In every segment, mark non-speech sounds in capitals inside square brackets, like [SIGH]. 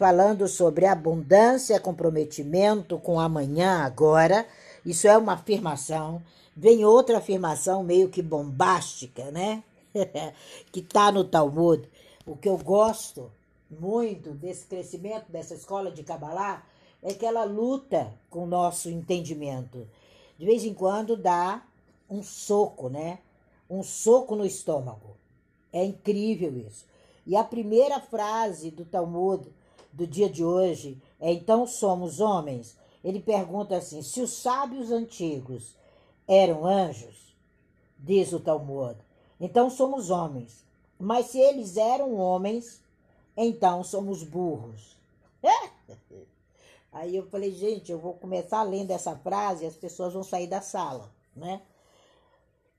falando sobre abundância, comprometimento com amanhã, agora. Isso é uma afirmação. Vem outra afirmação meio que bombástica, né? [LAUGHS] que está no Talmud. O que eu gosto muito desse crescimento dessa escola de Kabbalah é que ela luta com o nosso entendimento. De vez em quando dá um soco, né? Um soco no estômago. É incrível isso. E a primeira frase do Talmud do dia de hoje é: Então somos homens? Ele pergunta assim: se os sábios antigos eram anjos, diz o Talmud, então somos homens. Mas se eles eram homens, então somos burros. [LAUGHS] Aí eu falei, gente, eu vou começar lendo essa frase e as pessoas vão sair da sala, né?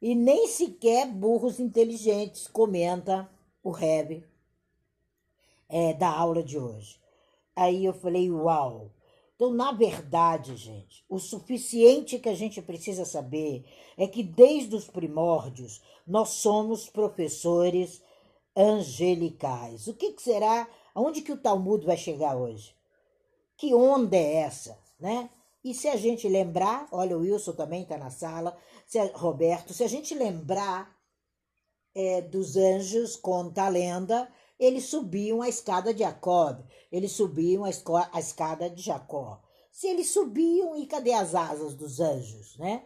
E nem sequer burros inteligentes, comenta o Reb é, da aula de hoje. Aí eu falei, uau! Então, na verdade, gente, o suficiente que a gente precisa saber é que desde os primórdios nós somos professores angelicais. O que, que será? Aonde que o Talmud vai chegar hoje? Que onda é essa, né? E se a gente lembrar, olha, o Wilson também está na sala, se a, Roberto, se a gente lembrar é, dos anjos, conta a lenda, eles subiam a escada de Jacob, eles subiam a, a escada de Jacó. Se eles subiam, e cadê as asas dos anjos, né?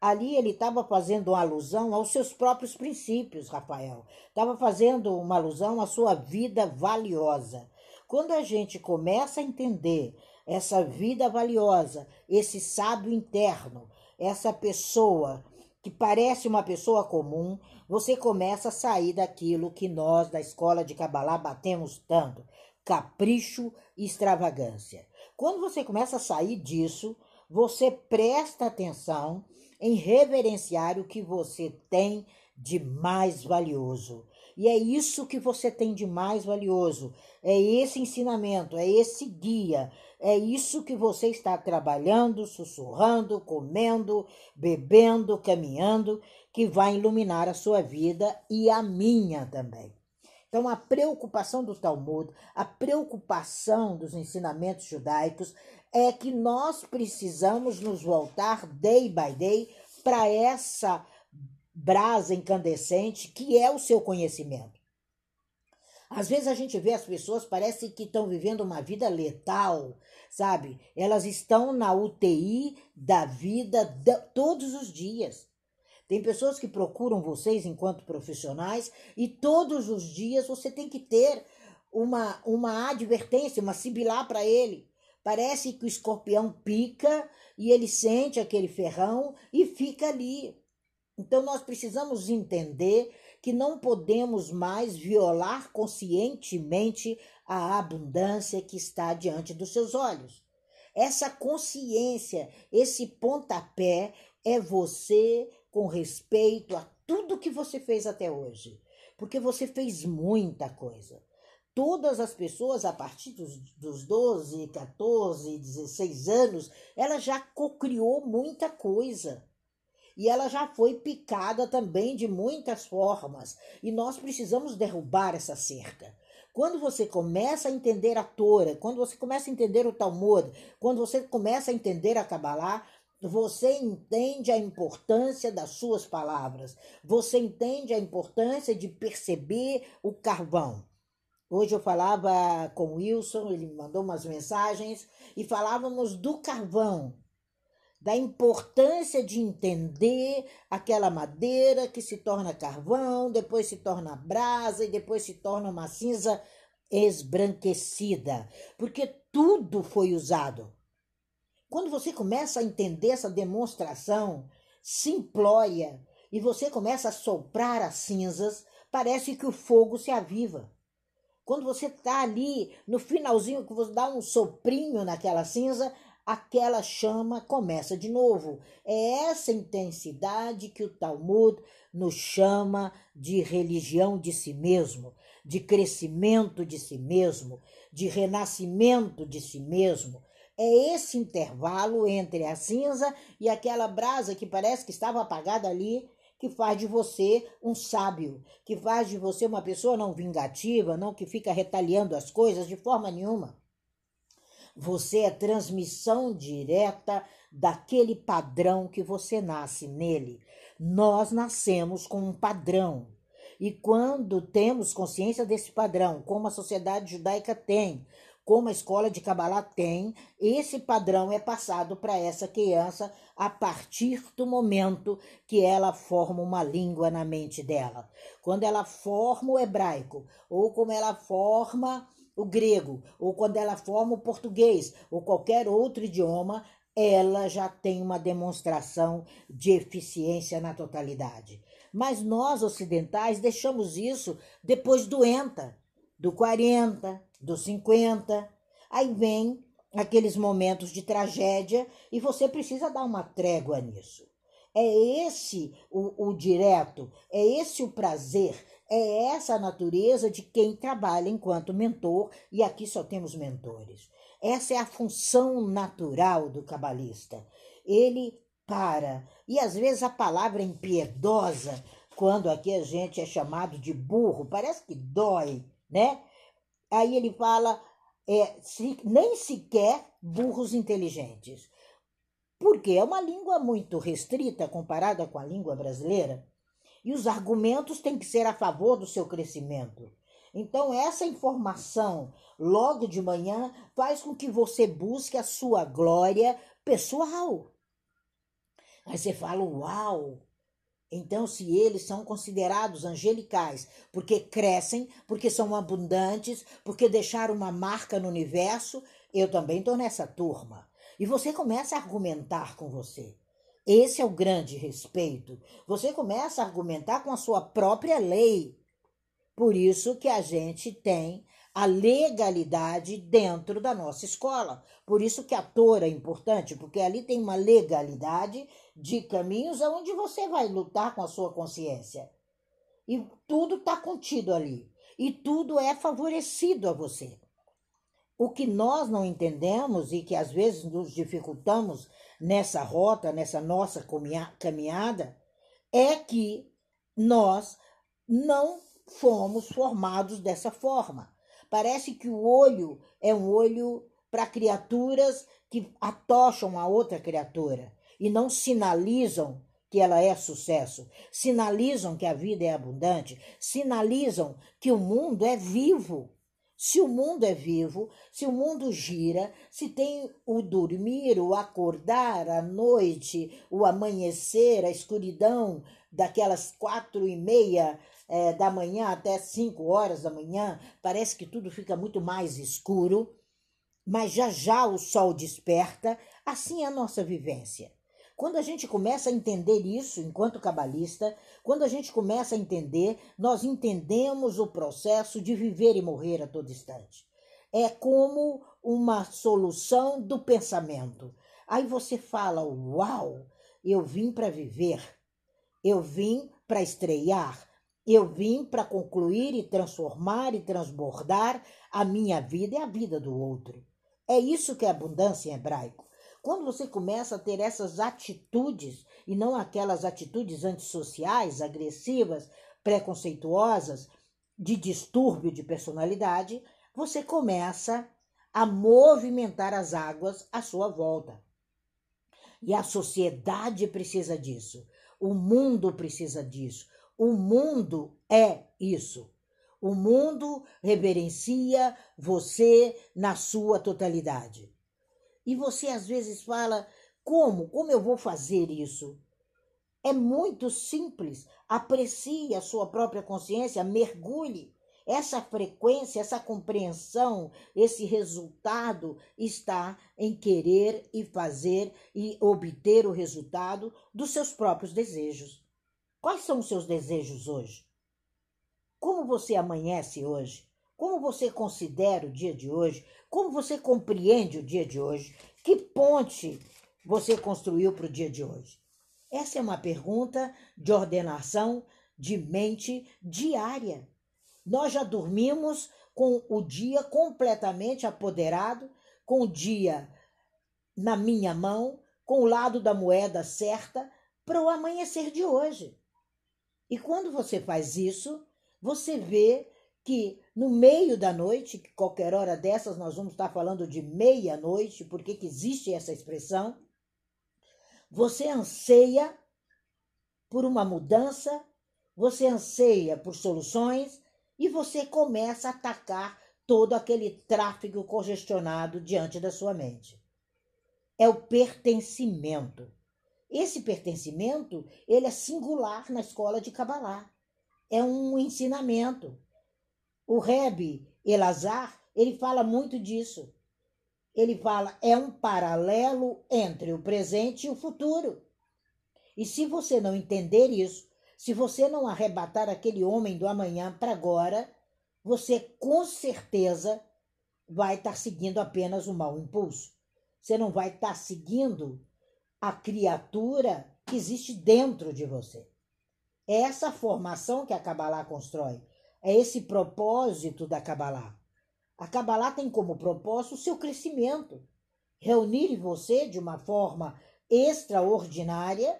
Ali ele estava fazendo uma alusão aos seus próprios princípios, Rafael. Estava fazendo uma alusão à sua vida valiosa. Quando a gente começa a entender essa vida valiosa, esse sábio interno, essa pessoa que parece uma pessoa comum, você começa a sair daquilo que nós da escola de Kabbalah batemos tanto, capricho e extravagância. Quando você começa a sair disso, você presta atenção em reverenciar o que você tem de mais valioso. E é isso que você tem de mais valioso. É esse ensinamento, é esse guia, é isso que você está trabalhando, sussurrando, comendo, bebendo, caminhando, que vai iluminar a sua vida e a minha também. Então, a preocupação do Talmud, a preocupação dos ensinamentos judaicos é que nós precisamos nos voltar day by day para essa brasa incandescente que é o seu conhecimento. Às vezes a gente vê as pessoas parece que estão vivendo uma vida letal, sabe? Elas estão na UTI da vida todos os dias. Tem pessoas que procuram vocês enquanto profissionais e todos os dias você tem que ter uma, uma advertência, uma sibilar para ele. Parece que o escorpião pica e ele sente aquele ferrão e fica ali. Então nós precisamos entender que não podemos mais violar conscientemente a abundância que está diante dos seus olhos. Essa consciência, esse pontapé é você com respeito a tudo que você fez até hoje, porque você fez muita coisa todas as pessoas a partir dos, dos 12, 14, 16 anos, ela já cocriou muita coisa. E ela já foi picada também de muitas formas. E nós precisamos derrubar essa cerca. Quando você começa a entender a Torá, quando você começa a entender o Talmud, quando você começa a entender a Kabbalah, você entende a importância das suas palavras. Você entende a importância de perceber o carvão. Hoje eu falava com o Wilson, ele me mandou umas mensagens e falávamos do carvão, da importância de entender aquela madeira que se torna carvão, depois se torna brasa e depois se torna uma cinza esbranquecida, porque tudo foi usado. Quando você começa a entender essa demonstração simplória e você começa a soprar as cinzas, parece que o fogo se aviva. Quando você está ali no finalzinho, que você dá um soprinho naquela cinza, aquela chama começa de novo. É essa intensidade que o Talmud nos chama de religião de si mesmo, de crescimento de si mesmo, de renascimento de si mesmo. É esse intervalo entre a cinza e aquela brasa que parece que estava apagada ali que faz de você um sábio, que faz de você uma pessoa não vingativa, não que fica retaliando as coisas de forma nenhuma. Você é transmissão direta daquele padrão que você nasce nele. Nós nascemos com um padrão. E quando temos consciência desse padrão, como a sociedade judaica tem, como a escola de Kabbalah tem, esse padrão é passado para essa criança a partir do momento que ela forma uma língua na mente dela. Quando ela forma o hebraico, ou como ela forma o grego, ou quando ela forma o português, ou qualquer outro idioma, ela já tem uma demonstração de eficiência na totalidade. Mas nós ocidentais deixamos isso depois do ENTA, do 40, do 50. Aí vem aqueles momentos de tragédia e você precisa dar uma trégua nisso. É esse o, o direto, é esse o prazer, é essa a natureza de quem trabalha enquanto mentor, e aqui só temos mentores. Essa é a função natural do cabalista. Ele para, e às vezes a palavra impiedosa, quando aqui a gente é chamado de burro, parece que dói, né? Aí ele fala, é, se, nem sequer burros inteligentes. Porque é uma língua muito restrita comparada com a língua brasileira. E os argumentos têm que ser a favor do seu crescimento. Então, essa informação, logo de manhã, faz com que você busque a sua glória pessoal. Aí você fala: Uau! Então, se eles são considerados angelicais, porque crescem, porque são abundantes, porque deixaram uma marca no universo, eu também estou nessa turma. E você começa a argumentar com você. Esse é o grande respeito. Você começa a argumentar com a sua própria lei. Por isso que a gente tem a legalidade dentro da nossa escola. Por isso que a Torá é importante, porque ali tem uma legalidade de caminhos aonde você vai lutar com a sua consciência. E tudo está contido ali. E tudo é favorecido a você. O que nós não entendemos e que às vezes nos dificultamos nessa rota, nessa nossa caminhada, é que nós não fomos formados dessa forma. Parece que o olho é um olho para criaturas que atocham a outra criatura e não sinalizam que ela é sucesso, sinalizam que a vida é abundante, sinalizam que o mundo é vivo. Se o mundo é vivo, se o mundo gira, se tem o dormir, o acordar, a noite, o amanhecer, a escuridão daquelas quatro e meia é, da manhã até 5 horas da manhã, parece que tudo fica muito mais escuro, mas já já o sol desperta, assim é a nossa vivência. Quando a gente começa a entender isso enquanto cabalista, quando a gente começa a entender, nós entendemos o processo de viver e morrer a todo instante. É como uma solução do pensamento. Aí você fala: Uau, eu vim para viver, eu vim para estrear, eu vim para concluir e transformar e transbordar a minha vida e a vida do outro. É isso que é abundância em hebraico. Quando você começa a ter essas atitudes, e não aquelas atitudes antissociais, agressivas, preconceituosas, de distúrbio de personalidade, você começa a movimentar as águas à sua volta. E a sociedade precisa disso. O mundo precisa disso. O mundo é isso. O mundo reverencia você na sua totalidade. E você às vezes fala: como? Como eu vou fazer isso? É muito simples. Aprecie a sua própria consciência, mergulhe. Essa frequência, essa compreensão, esse resultado está em querer e fazer e obter o resultado dos seus próprios desejos. Quais são os seus desejos hoje? Como você amanhece hoje? Como você considera o dia de hoje? Como você compreende o dia de hoje? Que ponte você construiu para o dia de hoje? Essa é uma pergunta de ordenação de mente diária. Nós já dormimos com o dia completamente apoderado, com o dia na minha mão, com o lado da moeda certa para o amanhecer de hoje. E quando você faz isso, você vê que no meio da noite, que qualquer hora dessas nós vamos estar falando de meia-noite, porque que existe essa expressão, você anseia por uma mudança, você anseia por soluções e você começa a atacar todo aquele tráfego congestionado diante da sua mente. É o pertencimento. Esse pertencimento, ele é singular na escola de Kabbalah. É um ensinamento. O Rebbe Elazar, ele fala muito disso. Ele fala, é um paralelo entre o presente e o futuro. E se você não entender isso, se você não arrebatar aquele homem do amanhã para agora, você com certeza vai estar seguindo apenas o mau impulso. Você não vai estar seguindo a criatura que existe dentro de você. É essa formação que a Kabbalah constrói. É esse propósito da Kabbalah. A Kabbalah tem como propósito o seu crescimento. Reunir em você de uma forma extraordinária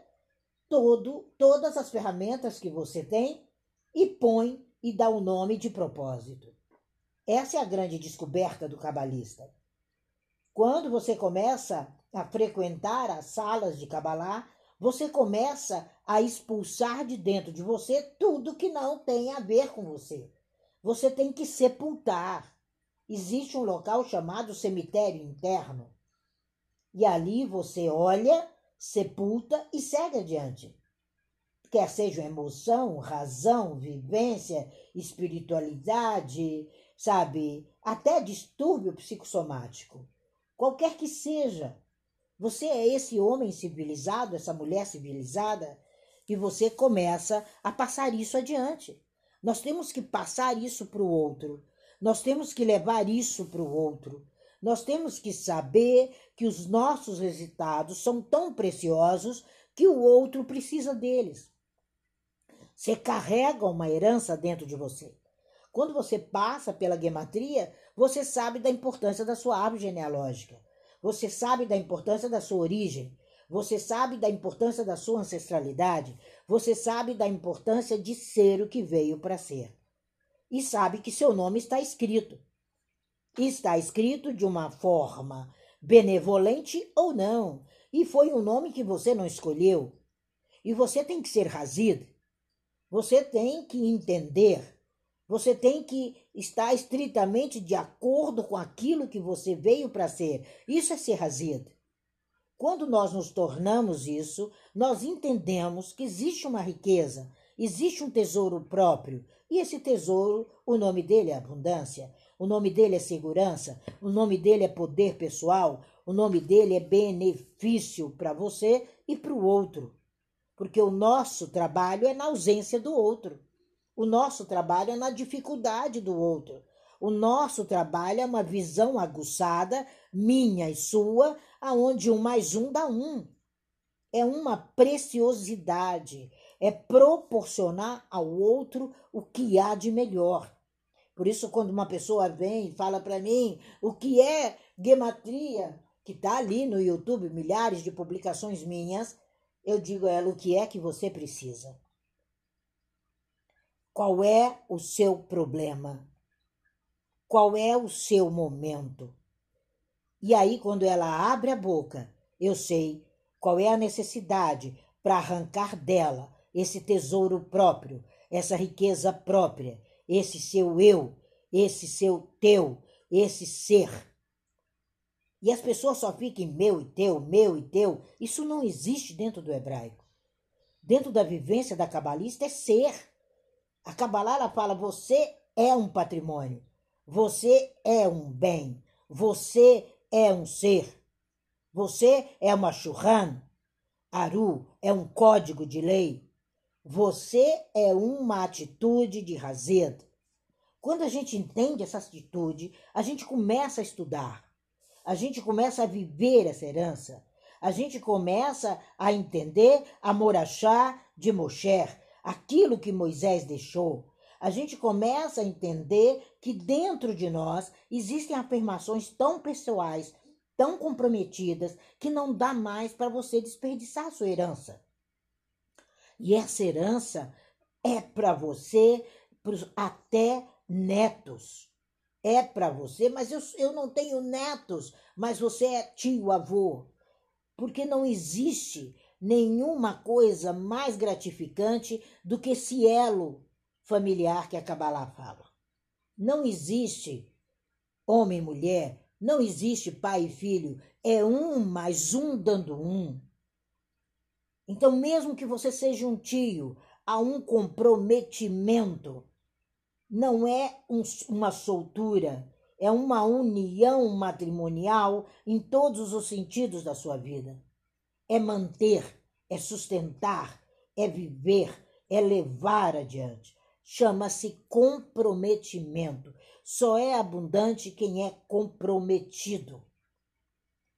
todo, todas as ferramentas que você tem e põe e dá o nome de propósito. Essa é a grande descoberta do cabalista. Quando você começa a frequentar as salas de Kabbalah, você começa a expulsar de dentro de você tudo que não tem a ver com você. Você tem que sepultar. Existe um local chamado cemitério interno. E ali você olha, sepulta e segue adiante quer seja emoção, razão, vivência, espiritualidade, sabe, até distúrbio psicossomático, qualquer que seja. Você é esse homem civilizado, essa mulher civilizada, e você começa a passar isso adiante. Nós temos que passar isso para o outro. Nós temos que levar isso para o outro. Nós temos que saber que os nossos resultados são tão preciosos que o outro precisa deles. Você carrega uma herança dentro de você. Quando você passa pela gematria, você sabe da importância da sua árvore genealógica. Você sabe da importância da sua origem. Você sabe da importância da sua ancestralidade. Você sabe da importância de ser o que veio para ser. E sabe que seu nome está escrito. Está escrito de uma forma benevolente ou não. E foi um nome que você não escolheu. E você tem que ser razido você tem que entender, você tem que estar estritamente de acordo com aquilo que você veio para ser. Isso é ser razida. Quando nós nos tornamos isso, nós entendemos que existe uma riqueza, existe um tesouro próprio. E esse tesouro, o nome dele é abundância, o nome dele é segurança, o nome dele é poder pessoal, o nome dele é benefício para você e para o outro porque o nosso trabalho é na ausência do outro. O nosso trabalho é na dificuldade do outro. O nosso trabalho é uma visão aguçada, minha e sua, aonde um mais um dá um. É uma preciosidade, é proporcionar ao outro o que há de melhor. Por isso, quando uma pessoa vem e fala para mim o que é gematria, que está ali no YouTube, milhares de publicações minhas, eu digo a ela o que é que você precisa. Qual é o seu problema? Qual é o seu momento? E aí, quando ela abre a boca, eu sei qual é a necessidade para arrancar dela esse tesouro próprio, essa riqueza própria, esse seu eu, esse seu teu, esse ser e as pessoas só ficam meu e teu, meu e teu. Isso não existe dentro do hebraico. Dentro da vivência da cabalista é ser. A Kabbalah fala: você é um patrimônio, você é um bem, você é um ser, você é uma churran, aru, é um código de lei, você é uma atitude de razed. Quando a gente entende essa atitude, a gente começa a estudar. A gente começa a viver essa herança. A gente começa a entender a Morachá de Mosher, aquilo que Moisés deixou. A gente começa a entender que dentro de nós existem afirmações tão pessoais, tão comprometidas, que não dá mais para você desperdiçar a sua herança. E essa herança é para você até netos. É para você, mas eu, eu não tenho netos, mas você é tio, avô. Porque não existe nenhuma coisa mais gratificante do que esse elo familiar que a Kabbalah fala. Não existe homem e mulher, não existe pai e filho, é um mais um dando um. Então, mesmo que você seja um tio, há um comprometimento. Não é um, uma soltura, é uma união matrimonial em todos os sentidos da sua vida. É manter, é sustentar, é viver, é levar adiante. Chama-se comprometimento. Só é abundante quem é comprometido.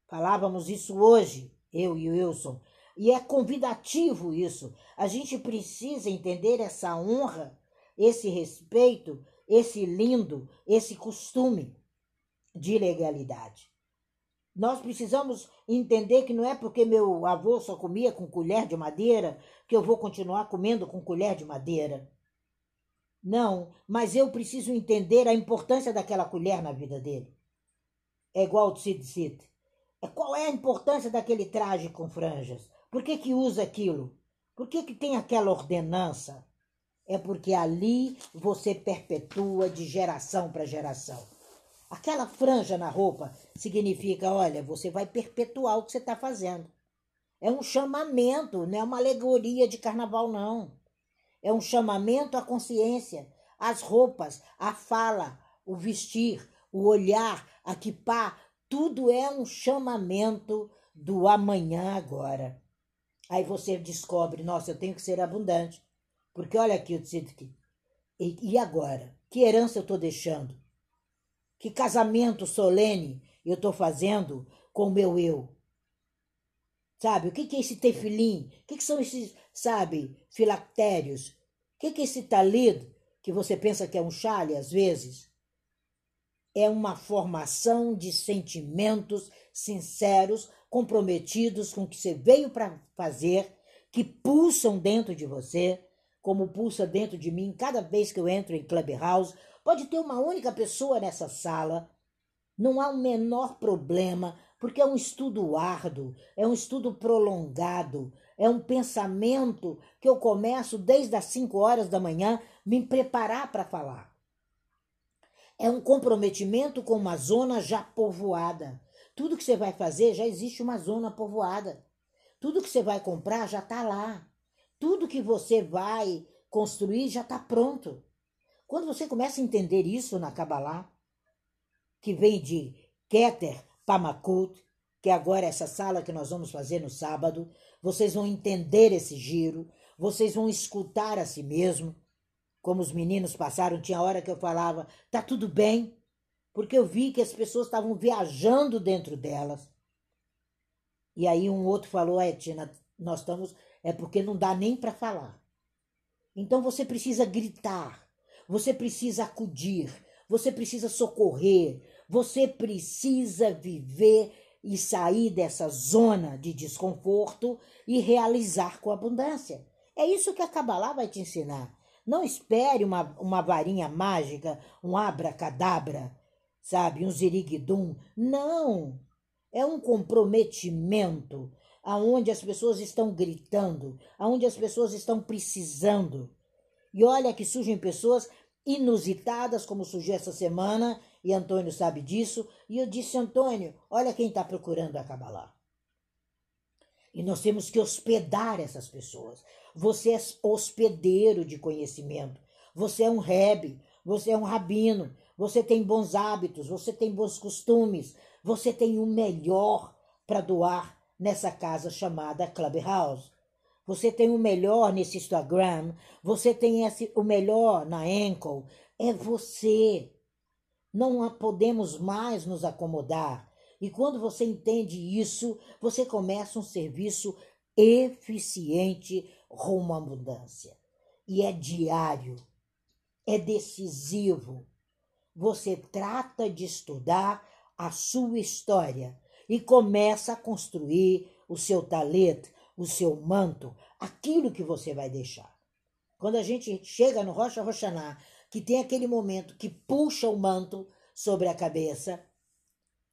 Falávamos isso hoje, eu e o Wilson, e é convidativo isso. A gente precisa entender essa honra, esse respeito, esse lindo, esse costume de legalidade. Nós precisamos entender que não é porque meu avô só comia com colher de madeira que eu vou continuar comendo com colher de madeira. Não, mas eu preciso entender a importância daquela colher na vida dele. É igual o Tzid É qual é a importância daquele traje com franjas? Por que, que usa aquilo? Por que, que tem aquela ordenança? É porque ali você perpetua de geração para geração. Aquela franja na roupa significa: olha, você vai perpetuar o que você está fazendo. É um chamamento, não é uma alegoria de carnaval, não. É um chamamento à consciência, às roupas, à fala, o vestir, o olhar, a kipá, tudo é um chamamento do amanhã agora. Aí você descobre, nossa, eu tenho que ser abundante. Porque olha aqui o Tzidki. E, e agora? Que herança eu estou deixando? Que casamento solene eu estou fazendo com o meu eu? Sabe, o que, que é esse tefilim? O que, que são esses, sabe, filactérios? O que, que é esse talid, que você pensa que é um chale às vezes? É uma formação de sentimentos sinceros comprometidos com o que você veio para fazer, que pulsam dentro de você, como pulsa dentro de mim cada vez que eu entro em Clubhouse. Pode ter uma única pessoa nessa sala, não há o menor problema, porque é um estudo árduo, é um estudo prolongado, é um pensamento que eu começo desde as 5 horas da manhã me preparar para falar. É um comprometimento com uma zona já povoada. Tudo que você vai fazer já existe uma zona povoada. Tudo que você vai comprar já está lá. Tudo que você vai construir já está pronto. Quando você começa a entender isso na Kabbalah, que vem de Keter Pamakut, que é agora essa sala que nós vamos fazer no sábado, vocês vão entender esse giro, vocês vão escutar a si mesmo. Como os meninos passaram, tinha hora que eu falava, tá tudo bem, porque eu vi que as pessoas estavam viajando dentro delas. E aí um outro falou: é, Tina, nós estamos. É porque não dá nem para falar. Então você precisa gritar, você precisa acudir, você precisa socorrer, você precisa viver e sair dessa zona de desconforto e realizar com abundância. É isso que a Kabbalah vai te ensinar. Não espere uma, uma varinha mágica, um abracadabra sabe, um ziriguidum. Não! É um comprometimento aonde as pessoas estão gritando, aonde as pessoas estão precisando. E olha que surgem pessoas inusitadas, como surgiu essa semana, e Antônio sabe disso. E eu disse, Antônio, olha quem está procurando a Kabbalah. E nós temos que hospedar essas pessoas. Você é hospedeiro de conhecimento. Você é um rebe, você é um rabino, você tem bons hábitos, você tem bons costumes, você tem o melhor para doar nessa casa chamada Clubhouse. Você tem o melhor nesse Instagram, você tem esse, o melhor na Ankle. É você. Não podemos mais nos acomodar. E quando você entende isso, você começa um serviço eficiente rumo à abundância. E é diário, é decisivo você trata de estudar a sua história e começa a construir o seu talento, o seu manto, aquilo que você vai deixar. Quando a gente chega no Rocha Roxaná, que tem aquele momento que puxa o manto sobre a cabeça,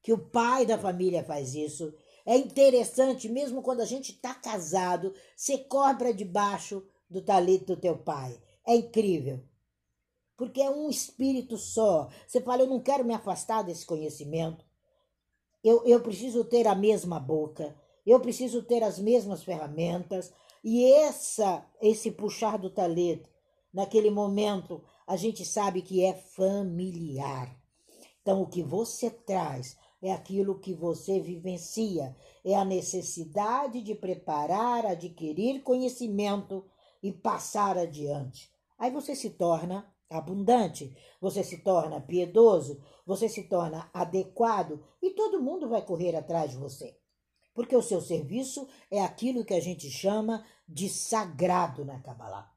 que o pai da família faz isso. É interessante, mesmo quando a gente está casado, você cobra debaixo do talito do teu pai. É incrível. Porque é um espírito só. Você fala, eu não quero me afastar desse conhecimento. Eu, eu preciso ter a mesma boca. Eu preciso ter as mesmas ferramentas. E essa, esse puxar do talento, naquele momento, a gente sabe que é familiar. Então, o que você traz é aquilo que você vivencia, é a necessidade de preparar, adquirir conhecimento e passar adiante. Aí você se torna abundante, você se torna piedoso, você se torna adequado e todo mundo vai correr atrás de você. Porque o seu serviço é aquilo que a gente chama de sagrado na Kabbalah.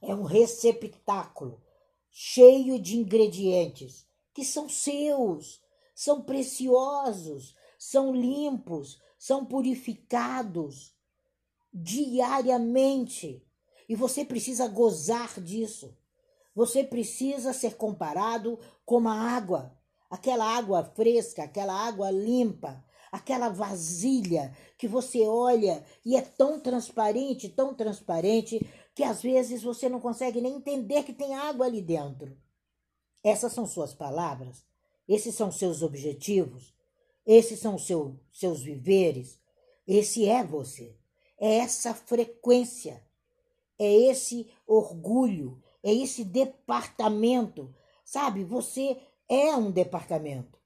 É um receptáculo cheio de ingredientes que são seus, são preciosos, são limpos, são purificados diariamente. E você precisa gozar disso. Você precisa ser comparado com a água, aquela água fresca, aquela água limpa, aquela vasilha que você olha e é tão transparente, tão transparente, que às vezes você não consegue nem entender que tem água ali dentro. Essas são suas palavras, esses são seus objetivos, esses são seu, seus viveres, esse é você. É essa frequência, é esse orgulho, é esse departamento. Sabe, você é um departamento.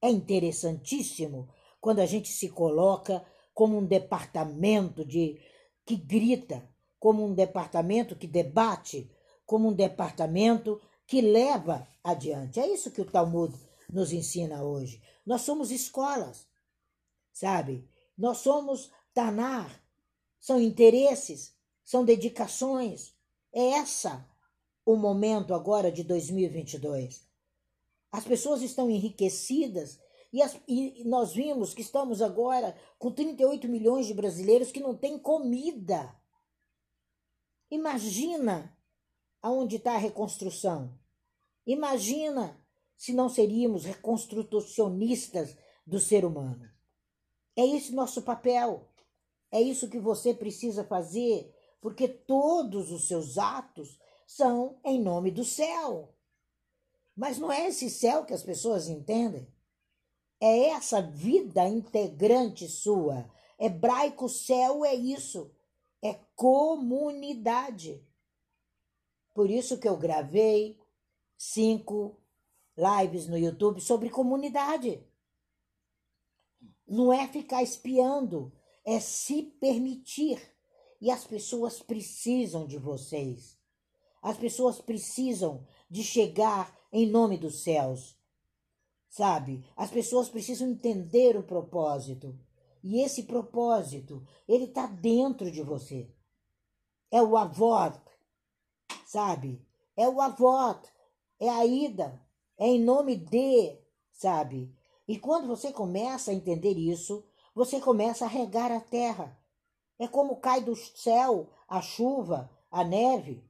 É interessantíssimo quando a gente se coloca como um departamento de que grita, como um departamento que debate, como um departamento que leva adiante. É isso que o Talmud nos ensina hoje. Nós somos escolas, sabe? Nós somos Tanar, são interesses, são dedicações. É essa o momento agora de 2022. As pessoas estão enriquecidas e, as, e, nós vimos que estamos agora com 38 milhões de brasileiros que não têm comida. Imagina aonde está a reconstrução. Imagina se não seríamos reconstrucionistas do ser humano. É esse nosso papel. É isso que você precisa fazer, porque todos os seus atos são em nome do céu. Mas não é esse céu que as pessoas entendem. É essa vida integrante sua. Hebraico céu é isso. É comunidade. Por isso que eu gravei cinco lives no YouTube sobre comunidade. Não é ficar espiando, é se permitir. E as pessoas precisam de vocês. As pessoas precisam de chegar em nome dos céus. Sabe? As pessoas precisam entender o propósito. E esse propósito, ele está dentro de você. É o avó, sabe? É o avó, é a ida, é em nome de, sabe? E quando você começa a entender isso, você começa a regar a terra. É como cai do céu a chuva, a neve.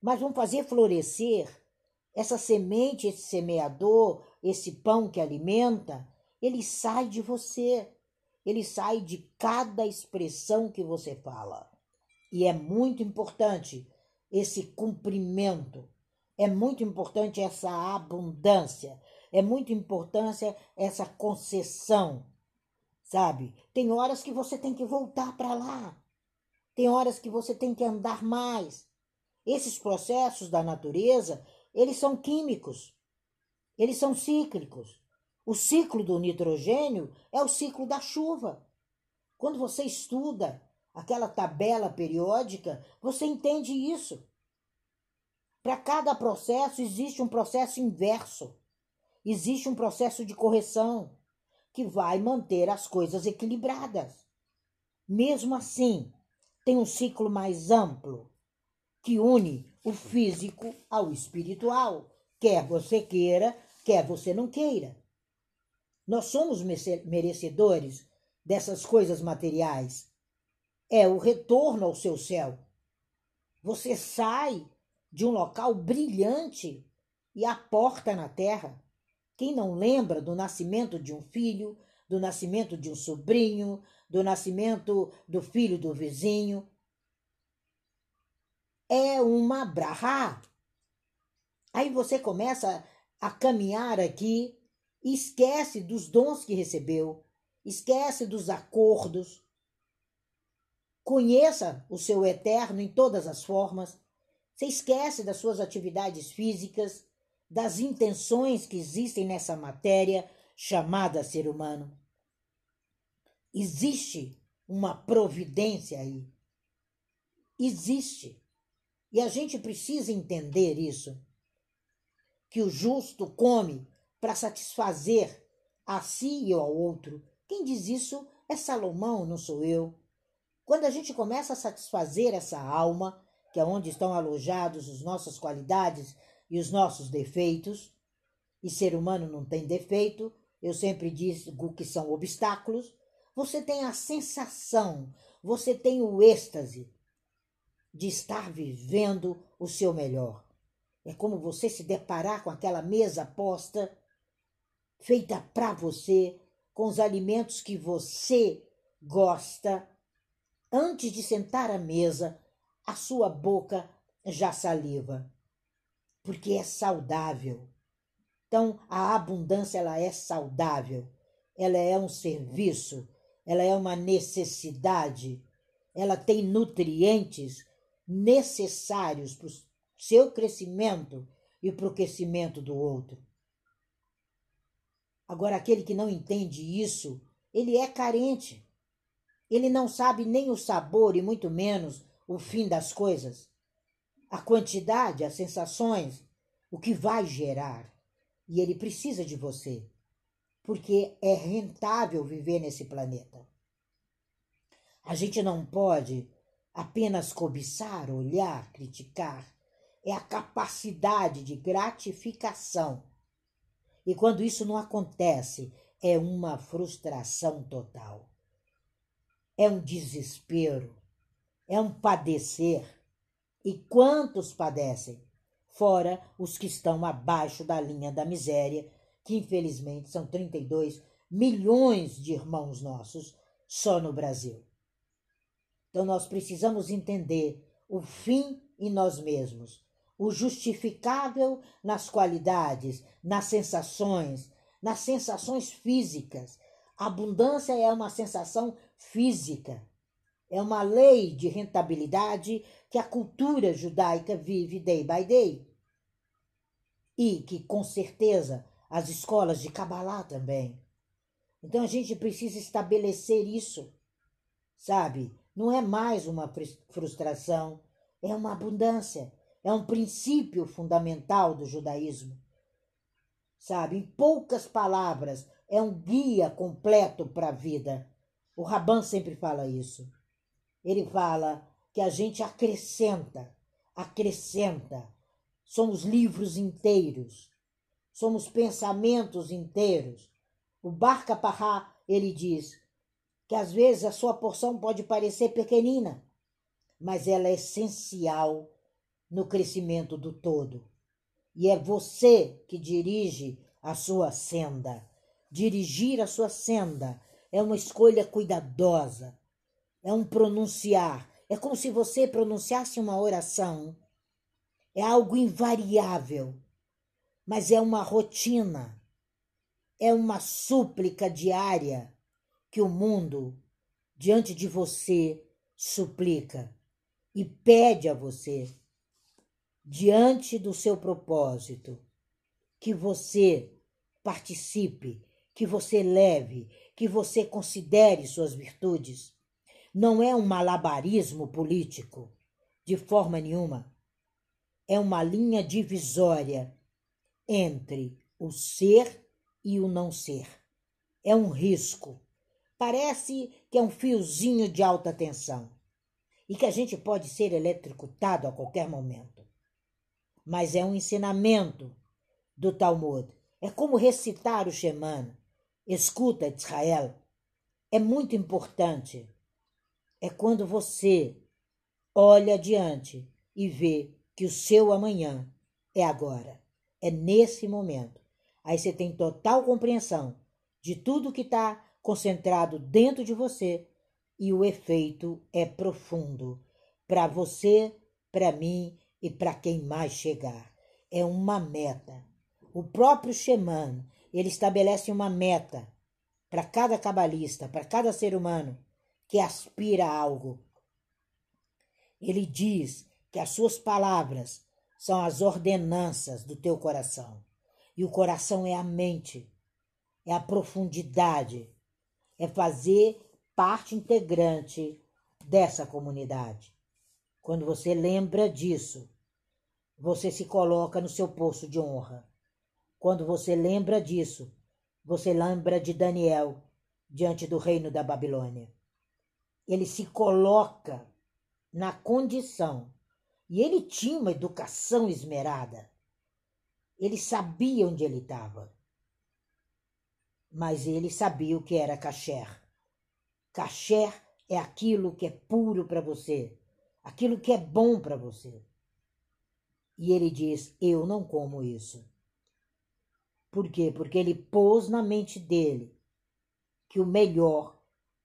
Mas vamos fazer florescer essa semente, esse semeador, esse pão que alimenta, ele sai de você. Ele sai de cada expressão que você fala. E é muito importante esse cumprimento. É muito importante essa abundância. É muito importante essa concessão. Sabe? Tem horas que você tem que voltar para lá. Tem horas que você tem que andar mais. Esses processos da natureza, eles são químicos. Eles são cíclicos. O ciclo do nitrogênio é o ciclo da chuva. Quando você estuda aquela tabela periódica, você entende isso. Para cada processo existe um processo inverso. Existe um processo de correção que vai manter as coisas equilibradas. Mesmo assim, tem um ciclo mais amplo que une o físico ao espiritual, quer você queira, quer você não queira. Nós somos merecedores dessas coisas materiais. É o retorno ao seu céu. Você sai de um local brilhante e a porta na terra. Quem não lembra do nascimento de um filho, do nascimento de um sobrinho, do nascimento do filho do vizinho? É uma brahá. Aí você começa a caminhar aqui esquece dos dons que recebeu, esquece dos acordos. Conheça o seu eterno em todas as formas. Você esquece das suas atividades físicas, das intenções que existem nessa matéria chamada ser humano. Existe uma providência aí. Existe. E a gente precisa entender isso. Que o justo come para satisfazer a si e ao outro. Quem diz isso é Salomão, não sou eu. Quando a gente começa a satisfazer essa alma, que é onde estão alojados as nossas qualidades e os nossos defeitos, e ser humano não tem defeito, eu sempre digo que são obstáculos, você tem a sensação, você tem o êxtase de estar vivendo o seu melhor. É como você se deparar com aquela mesa posta, feita para você, com os alimentos que você gosta. Antes de sentar à mesa, a sua boca já saliva, porque é saudável. Então, a abundância ela é saudável, ela é um serviço, ela é uma necessidade, ela tem nutrientes necessários para o seu crescimento e para o crescimento do outro. Agora, aquele que não entende isso, ele é carente. Ele não sabe nem o sabor e muito menos o fim das coisas. A quantidade, as sensações, o que vai gerar. E ele precisa de você, porque é rentável viver nesse planeta. A gente não pode apenas cobiçar, olhar, criticar. É a capacidade de gratificação. E quando isso não acontece, é uma frustração total. É um desespero, é um padecer. E quantos padecem? Fora os que estão abaixo da linha da miséria, que infelizmente são 32 milhões de irmãos nossos só no Brasil. Então nós precisamos entender o fim em nós mesmos, o justificável nas qualidades, nas sensações, nas sensações físicas. Abundância é uma sensação física. É uma lei de rentabilidade que a cultura judaica vive day by day. E que, com certeza, as escolas de Kabbalah também. Então a gente precisa estabelecer isso, sabe? Não é mais uma frustração, é uma abundância, é um princípio fundamental do judaísmo. Sabe, em poucas palavras, é um guia completo para a vida. O Raban sempre fala isso. Ele fala que a gente acrescenta, acrescenta. Somos livros inteiros, somos pensamentos inteiros. O Barca Pará, ele diz: que às vezes a sua porção pode parecer pequenina, mas ela é essencial no crescimento do todo. E é você que dirige a sua senda. Dirigir a sua senda é uma escolha cuidadosa, é um pronunciar. É como se você pronunciasse uma oração. É algo invariável, mas é uma rotina, é uma súplica diária que o mundo, diante de você, suplica e pede a você, diante do seu propósito, que você participe, que você leve, que você considere suas virtudes. Não é um malabarismo político, de forma nenhuma. É uma linha divisória entre o ser e o não ser. É um risco Parece que é um fiozinho de alta tensão e que a gente pode ser eletrocutado a qualquer momento. Mas é um ensinamento do Talmud. É como recitar o Shemana. Escuta, Israel. É muito importante. É quando você olha adiante e vê que o seu amanhã é agora, é nesse momento. Aí você tem total compreensão de tudo que está concentrado dentro de você e o efeito é profundo para você, para mim e para quem mais chegar. É uma meta. O próprio Xeman, ele estabelece uma meta para cada cabalista, para cada ser humano que aspira a algo. Ele diz que as suas palavras são as ordenanças do teu coração. E o coração é a mente, é a profundidade, é fazer parte integrante dessa comunidade. Quando você lembra disso, você se coloca no seu posto de honra. Quando você lembra disso, você lembra de Daniel diante do reino da Babilônia. Ele se coloca na condição, e ele tinha uma educação esmerada. Ele sabia onde ele estava. Mas ele sabia o que era kasher. Kasher é aquilo que é puro para você, aquilo que é bom para você. E ele diz: Eu não como isso. Por quê? Porque ele pôs na mente dele que o melhor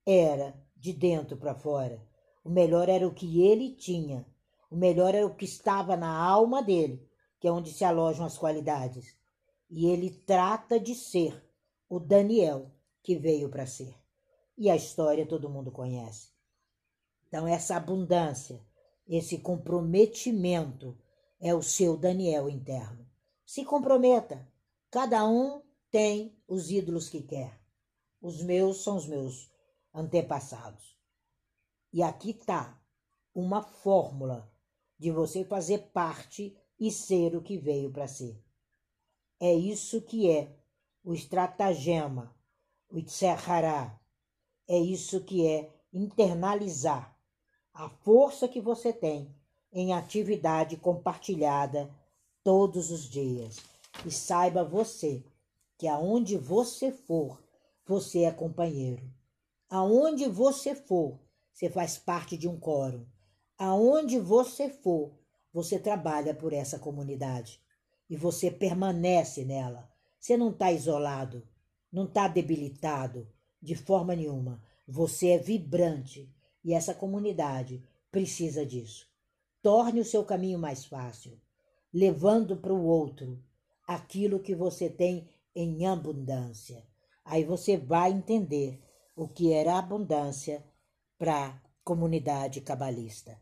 era de dentro para fora. O melhor era o que ele tinha. O melhor era o que estava na alma dele, que é onde se alojam as qualidades. E ele trata de ser o Daniel que veio para ser. E a história todo mundo conhece. Então, essa abundância, esse comprometimento é o seu Daniel interno. Se comprometa. Cada um tem os ídolos que quer. Os meus são os meus antepassados. E aqui está uma fórmula de você fazer parte e ser o que veio para ser. É isso que é o estratagema, o Itserhará. É isso que é internalizar a força que você tem em atividade compartilhada todos os dias. E saiba você que aonde você for, você é companheiro. Aonde você for, você faz parte de um coro. Aonde você for, você trabalha por essa comunidade. E você permanece nela. Você não está isolado, não está debilitado de forma nenhuma. Você é vibrante e essa comunidade precisa disso. Torne o seu caminho mais fácil, levando para o outro aquilo que você tem em abundância. Aí você vai entender o que era abundância para a comunidade cabalista.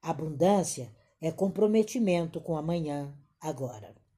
Abundância é comprometimento com amanhã, agora.